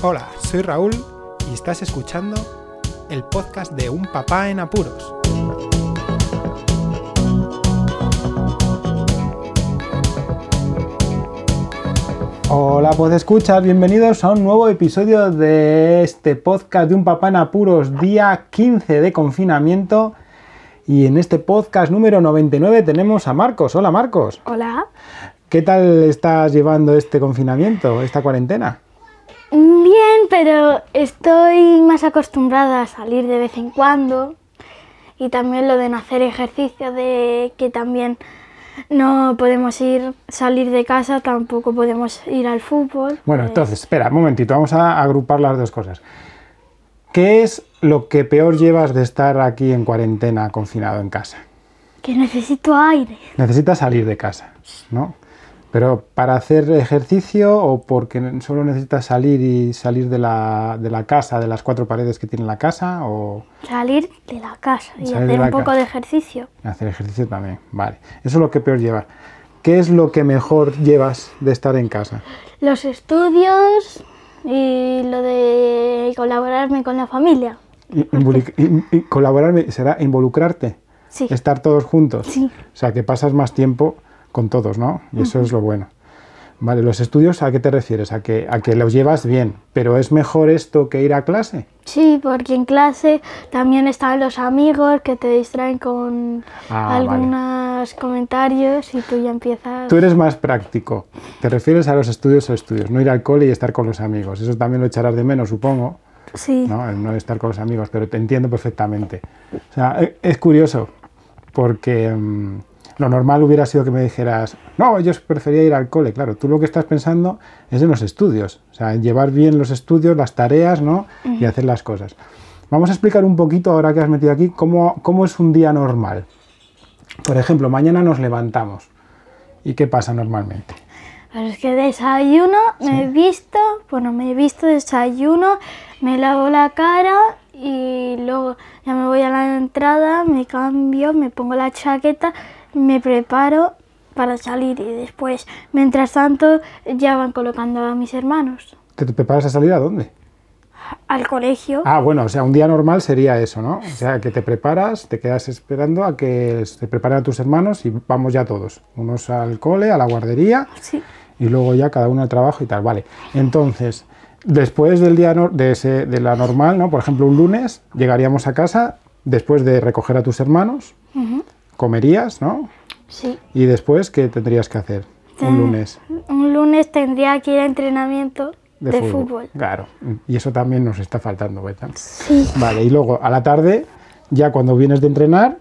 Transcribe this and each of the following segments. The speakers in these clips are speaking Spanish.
Hola, soy Raúl y estás escuchando el podcast de Un Papá en Apuros. Hola, pues escuchas, bienvenidos a un nuevo episodio de este podcast de Un Papá en Apuros, día 15 de confinamiento. Y en este podcast número 99 tenemos a Marcos. Hola Marcos. Hola. ¿Qué tal estás llevando este confinamiento, esta cuarentena? Bien, pero estoy más acostumbrada a salir de vez en cuando. Y también lo de no hacer ejercicio, de que también no podemos ir, salir de casa, tampoco podemos ir al fútbol. Bueno, entonces, espera, un momentito, vamos a agrupar las dos cosas. ¿Qué es lo que peor llevas de estar aquí en cuarentena, confinado en casa? Que necesito aire. Necesitas salir de casa, ¿no? Pero para hacer ejercicio o porque solo necesitas salir y salir de la, de la casa, de las cuatro paredes que tiene la casa o Salir de la casa y hacer un poco casa. de ejercicio. hacer ejercicio también. Vale, eso es lo que peor llevas. ¿Qué es lo que mejor llevas de estar en casa? Los estudios y lo de colaborarme con la familia. Y- involi- y- y colaborar será involucrarte. Sí. estar todos juntos. Sí. O sea, que pasas más tiempo con todos, ¿no? Y eso es lo bueno. Vale, los estudios, ¿a qué te refieres? A que, a que los llevas bien, pero ¿es mejor esto que ir a clase? Sí, porque en clase también están los amigos que te distraen con Ah, vale. algunos comentarios y tú ya empiezas... Tú eres más práctico. Te refieres a los estudios o estudios, no ir al cole y estar con los amigos. Eso también lo echarás de menos, supongo, Sí, ¿no? El no estar con los amigos, pero te entiendo perfectamente. O sea, e- es curioso, porque mm, lo normal hubiera sido que me dijeras, no, yo prefería ir al cole. Claro, tú lo que estás pensando es en los estudios, o sea, en llevar bien los estudios, las tareas, ¿no? Y hacer las cosas. Vamos a explicar un poquito, ahora que has metido aquí, cómo, cómo es un día normal. Por ejemplo, mañana nos levantamos. ¿Y qué pasa normalmente? pero es que desayuno, me he visto, bueno, me he visto, desayuno, me lavo la cara y luego ya me voy a la entrada, me cambio, me pongo la chaqueta, me preparo para salir y después, mientras tanto, ya van colocando a mis hermanos ¿Te, te preparas a salir a dónde? al colegio. Ah, bueno, o sea, un día normal sería eso, ¿no? O sea, que te preparas, te quedas esperando a que se preparen a tus hermanos y vamos ya todos. Unos al cole, a la guardería Sí. y luego ya cada uno al trabajo y tal. Vale. Entonces, después del día de, ese- de la normal, ¿no? Por ejemplo, un lunes llegaríamos a casa después de recoger a tus hermanos, comerías, ¿no? Sí. Y después, ¿qué tendrías que hacer un lunes? Un lunes tendría que ir a entrenamiento de, fútbol. Claro. Y eso también nos está faltando, ¿verdad? Sí. Vale, y luego a la tarde, ya cuando vienes de entrenar,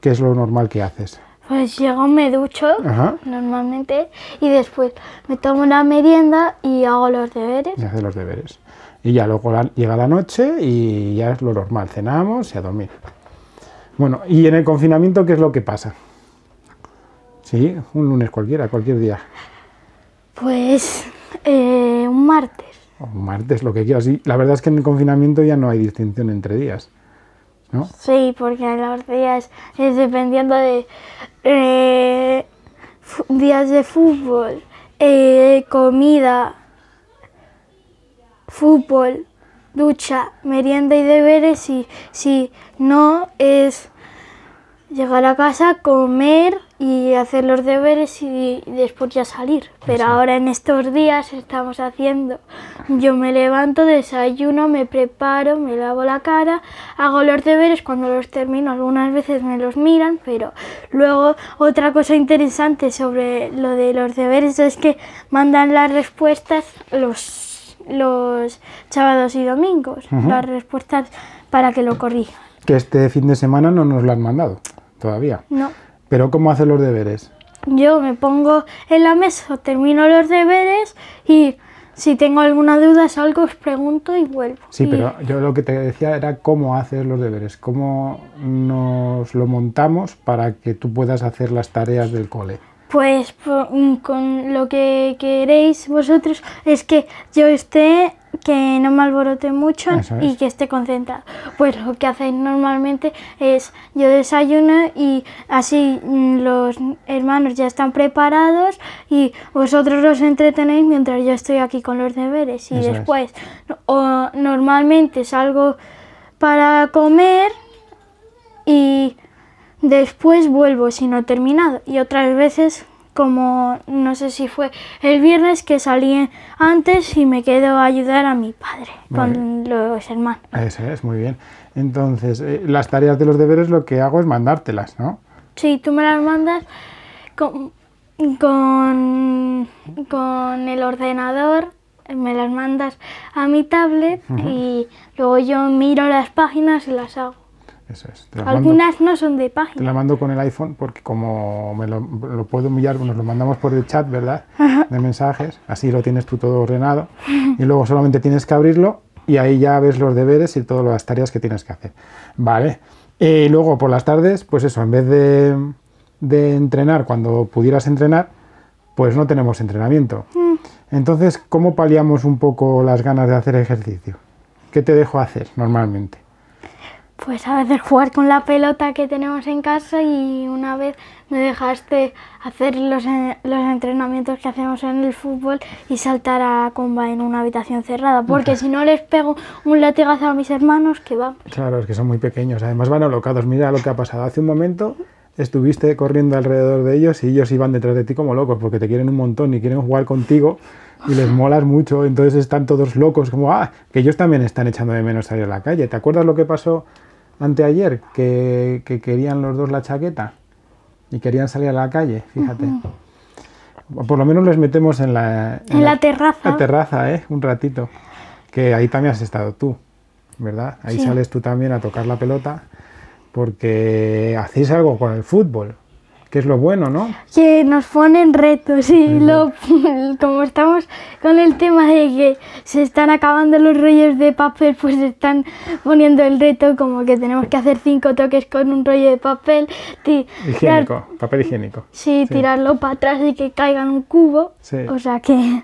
¿qué es lo normal que haces? Pues llego, me ducho Ajá. normalmente y después me tomo una merienda y hago los deberes. Y haces los deberes. Y ya luego la- llega la noche y ya es lo normal, cenamos y a dormir. Bueno, y en el confinamiento, ¿qué es lo que pasa? Sí, un lunes cualquiera, cualquier día. Pues eh, un martes. Un martes, lo que quieras. Y la verdad es que en el confinamiento ya no hay distinción entre días. ¿No? Sí, porque los días es dependiendo de eh, días de fútbol, eh, comida, fútbol, ducha, merienda y deberes. Y si no es llegar a casa, comer y hacer los deberes y, después ya salir. Pero ahora en estos días estamos haciendo, yo me levanto, desayuno, me preparo, me lavo la cara, hago los deberes, cuando los termino algunas veces me los miran, pero luego otra cosa interesante sobre lo de los deberes es que mandan las respuestas los, los sábados y domingos, las respuestas para que lo corrijan. Que este fin de semana no nos lo han mandado todavía. No. Pero ¿cómo haces los deberes? Yo me pongo en la mesa, termino los deberes y si tengo alguna duda salgo, os pregunto y vuelvo. Sí, Y- pero yo lo que te decía era cómo haces los deberes, cómo nos lo montamos para que tú puedas hacer las tareas del cole. Pues mm, con lo que queréis vosotros es que yo esté que no me alborote mucho es. y que esté concentrado. Pues lo que hacéis normalmente es yo desayuno y así mm, los hermanos ya están preparados y vosotros los entretenéis mientras yo estoy aquí con los deberes. Y Eso después, o normalmente salgo para comer y después vuelvo si no he terminado. Y otras veces, como no sé si fue el viernes, que salí antes y me quedo a ayudar a mi padre con los hermanos. Eso es, muy bien. Entonces, eh, las tareas de los deberes lo que hago es mandártelas, ¿no? Sí, tú me las mandas con, con, con el ordenador, me las mandas a mi tablet y luego yo miro las páginas y las hago. Eso es. Te las mando- Algunas no son de Te páginas. la mando con el iPhone porque como me lo, lo puedo enviar, nos lo mandamos por el chat, ¿verdad? De mensajes, así lo tienes tú todo ordenado y luego solamente tienes que abrirlo y ahí ya ves los deberes y todas las tareas que tienes que hacer. Vale. Y luego por las tardes, pues eso, en vez de, de entrenar cuando pudieras entrenar, pues no tenemos entrenamiento. Entonces, ¿cómo paliamos un poco las ganas de hacer ejercicio? ¿Qué te dejo hacer normalmente? Pues a veces jugar con la pelota que tenemos en casa y una vez me dejaste hacer los, los entrenamientos que hacemos en el fútbol y saltar a comba en una habitación cerrada, porque si no les pego un latigazo a mis hermanos, que va. Claro, es que son muy pequeños. Además van alocados. Mira lo que ha pasado. Hace un momento estuviste corriendo alrededor de ellos y ellos iban detrás de ti como locos porque te quieren un montón y quieren jugar contigo y les molas mucho. Entonces están todos locos como, ah, que ellos también están echando de menos salir a la calle. ¿Te acuerdas lo que pasó anteayer? Que, que querían los dos la chaqueta y querían salir a la calle, fíjate. Por lo menos les metemos en la, En la terraza. la terraza, ¿eh? Un ratito. Que ahí también has estado tú, ¿verdad? Ahí Sí. sales tú también a tocar la pelota porque hacéis algo con el fútbol, que es lo bueno, ¿no? Que nos ponen retos y lo, como estamos con el tema de que se están acabando los rollos de papel, pues están poniendo el reto como que tenemos que hacer cinco toques con un rollo de papel, ti- tirar- Higiénico, papel higiénico. sí, Sí. tirarlo para atrás y que caiga en un cubo. Sí. O sea que,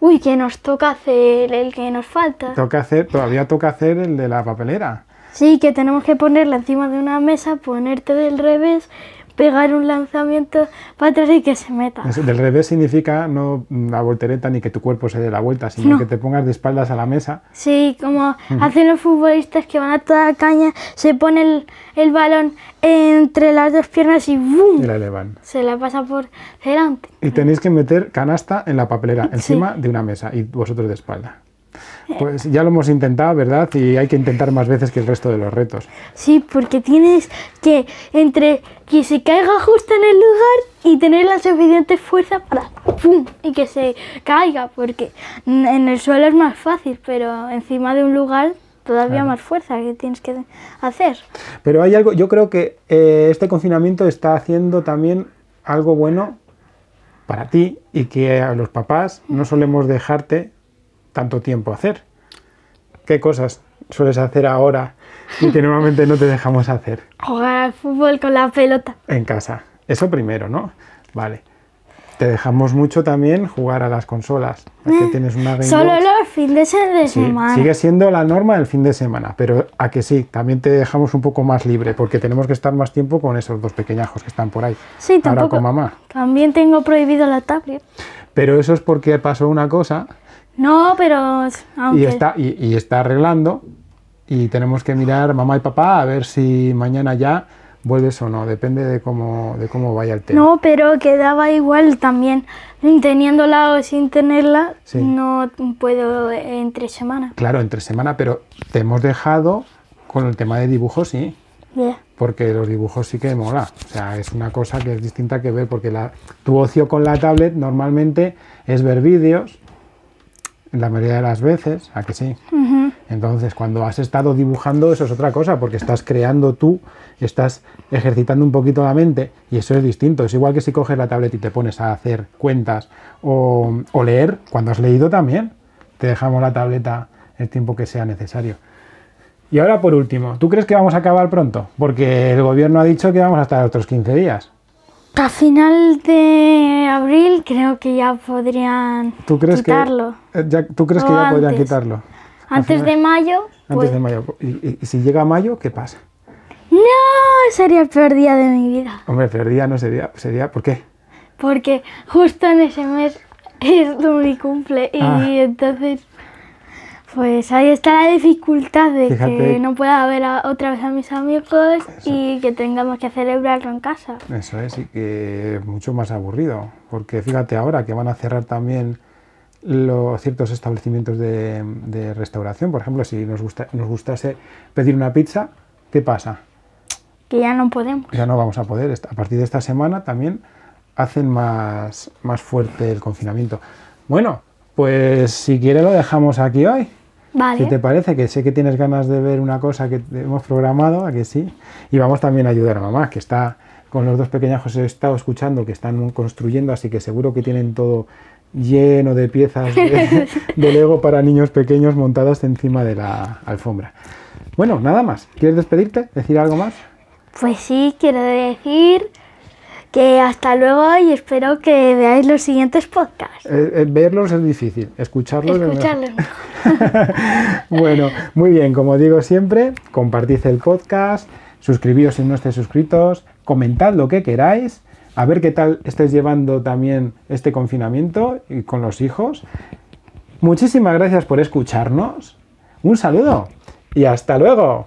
uy, que nos toca hacer el que nos falta. Toca hacer, todavía toca hacer el de la papelera. Sí, que tenemos que ponerla encima de una mesa, ponerte del revés, pegar un lanzamiento para atrás y que se meta. Del revés significa no la voltereta ni que tu cuerpo se dé la vuelta, sino No. que te pongas de espaldas a la mesa. Sí, como hacen los futbolistas que van a toda caña, se pone el, el balón entre las dos piernas y ¡bum! Y la elevan. Se la pasa por delante. Y tenéis que meter canasta en la papelera, encima de una mesa, y vosotros de espalda. Pues ya lo hemos intentado, ¿verdad? Y hay que intentar más veces que el resto de los retos. Sí, porque tienes que entre que se caiga justo en el lugar y tener la suficiente fuerza para ¡pum! y que se caiga, porque en el suelo es más fácil, pero encima de un lugar todavía más fuerza que tienes que hacer. Pero hay algo, yo creo que eh, este confinamiento está haciendo también algo bueno para ti y que a los papás no solemos dejarte tanto tiempo hacer. ¿Qué cosas sueles hacer ahora y que normalmente no te dejamos hacer Jugar al fútbol con la pelota. en casa? Eso primero, ¿no? Vale. Te dejamos mucho también jugar a las consolas. Aquí tienes una Game Solo Box. los fines de Sí, semana. sigue siendo la norma del fin de semana, pero a que sí, también te dejamos un poco más libre, porque tenemos que estar más tiempo con esos dos pequeñajos que están por ahí. Sí, Ahora tampoco. con mamá. También tengo prohibido la tablet. Pero eso es porque pasó una cosa No, pero aunque y está, y, y está arreglando y tenemos que mirar mamá y papá a ver si mañana ya vuelves o no, depende de cómo, de cómo vaya el tema. No, pero quedaba igual también. Teniéndola o sin tenerla, Sí. no puedo eh, entre semana. Claro, entre semana, pero te hemos dejado con el tema de dibujos, sí. Porque los dibujos sí que mola. O sea, es una cosa que es distinta que ver, porque la, tu ocio con la tablet normalmente es ver vídeos, la mayoría de las veces, ¿a que sí? Entonces, cuando has estado dibujando, eso es otra cosa, porque estás creando tú, estás ejercitando un poquito la mente, y eso es distinto. Es igual que si coges la tablet y te pones a hacer cuentas o, o leer, cuando has leído también, te dejamos la tableta el tiempo que sea necesario. Y ahora, por último, ¿tú crees que vamos a acabar pronto? Porque el gobierno ha dicho que vamos a estar otros 15 días. A final de abril creo que ya podrían ¿Tú crees quitarlo. que, eh, ya, ¿tú crees que ya podrían antes. quitarlo? Antes de mayo, Antes pues... de mayo. ¿Y, si llega mayo, qué pasa? No, sería el peor día de mi vida. Hombre, pero día no sería, sería, ¿por qué? Porque justo en ese mes es mi cumple y Ah. entonces... Pues ahí está la dificultad de Fíjate. que no pueda ver a- otra vez a mis amigos y que tengamos que celebrarlo en casa. Eso es, y que es mucho más aburrido. Porque fíjate ahora que van a cerrar también los ciertos establecimientos de, de restauración. Por ejemplo, si nos, gusta, nos gustase pedir una pizza, ¿qué pasa? Que ya no podemos. Ya no vamos a poder. A partir de esta semana también hacen más, más fuerte el confinamiento. Bueno, pues si quiere lo dejamos aquí hoy. Vale. ¿Qué te parece? Que sé que tienes ganas de ver una cosa que hemos programado, a que sí. Y vamos también a ayudar a mamá, que está con los dos pequeñajos, he estado escuchando que están construyendo, así que seguro que tienen todo lleno de piezas de, de Lego para niños pequeños montadas encima de la alfombra. Bueno, nada más. ¿Quieres despedirte? ¿Decir algo más? Pues sí, quiero decir que hasta luego y espero que veáis los siguientes podcasts. Eh, eh, verlos es difícil, escucharlos. Escucharlos. bueno, muy bien, como digo siempre, compartid el podcast, suscribíos si no estáis suscritos, comentad lo que queráis, a ver qué tal estáis llevando también este confinamiento y con los hijos. Muchísimas gracias por escucharnos, un saludo y hasta luego.